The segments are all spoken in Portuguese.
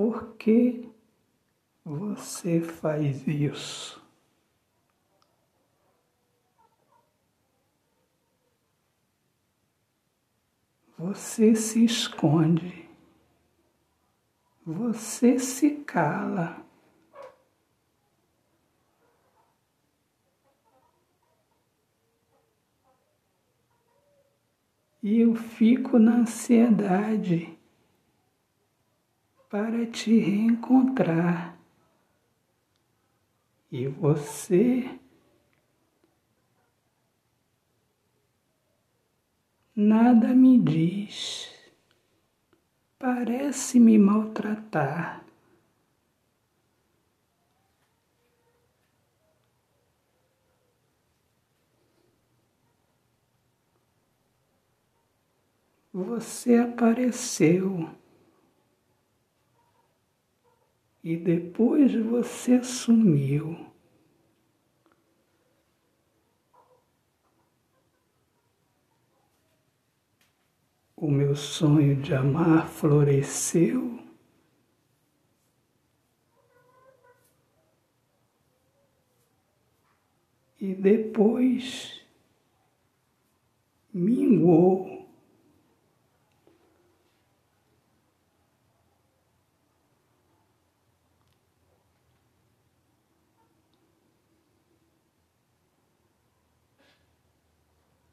Por que você faz isso? Você se esconde, você se cala. E eu fico na ansiedade para te reencontrar. E você nada me diz, parece me maltratar. Você apareceu e depois você sumiu. O meu sonho de amar floresceu. E depois minguou.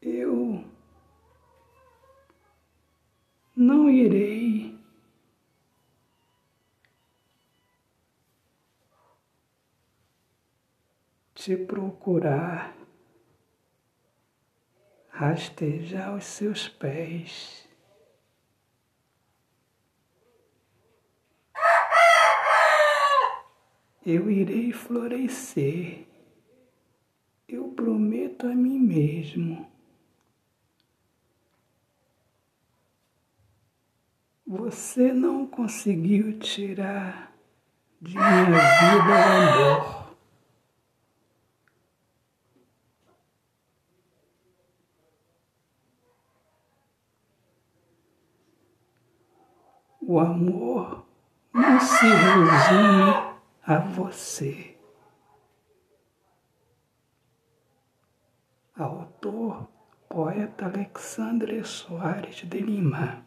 eu irei te procurar, rastejar os seus pés. Eu irei florescer, eu prometo a mim mesmo. Você não conseguiu tirar de minha vida o amor. O amor não se resume a você. Autor, poeta Alexandre Soares de Lima.